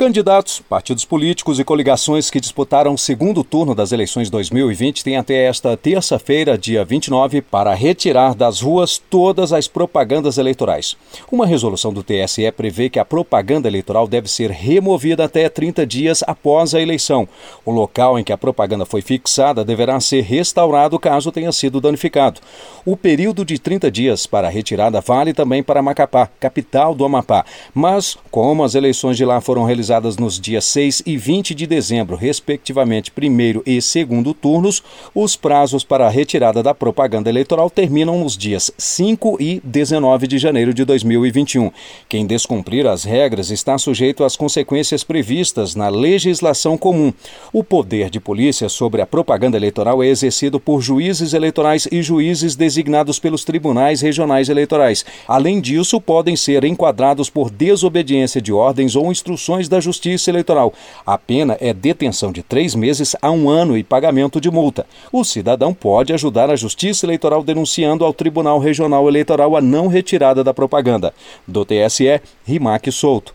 Candidatos, partidos políticos e coligações que disputaram o segundo turno das eleições 2020 têm até esta terça-feira, dia 29, para retirar das ruas todas as propagandas eleitorais. Uma resolução do TSE prevê que a propaganda eleitoral deve ser removida até 30 dias após a eleição. O local em que a propaganda foi fixada deverá ser restaurado caso tenha sido danificado. O período de 30 dias para a retirada vale também para Macapá, capital do Amapá. Mas, como as eleições de lá foram realizadas realizadas nos dias 6 e 20 de dezembro, respectivamente, primeiro e segundo turnos, os prazos para a retirada da propaganda eleitoral terminam nos dias 5 e 19 de janeiro de 2021. Quem descumprir as regras está sujeito às consequências previstas na legislação comum. O poder de polícia sobre a propaganda eleitoral é exercido por juízes eleitorais e juízes designados pelos tribunais regionais eleitorais. Além disso, podem ser enquadrados por desobediência de ordens ou instruções da Justiça Eleitoral. A pena é detenção de três meses a um ano e pagamento de multa. O cidadão pode ajudar a Justiça Eleitoral denunciando ao Tribunal Regional Eleitoral a não retirada da propaganda. Do TSE, Rimac Souto.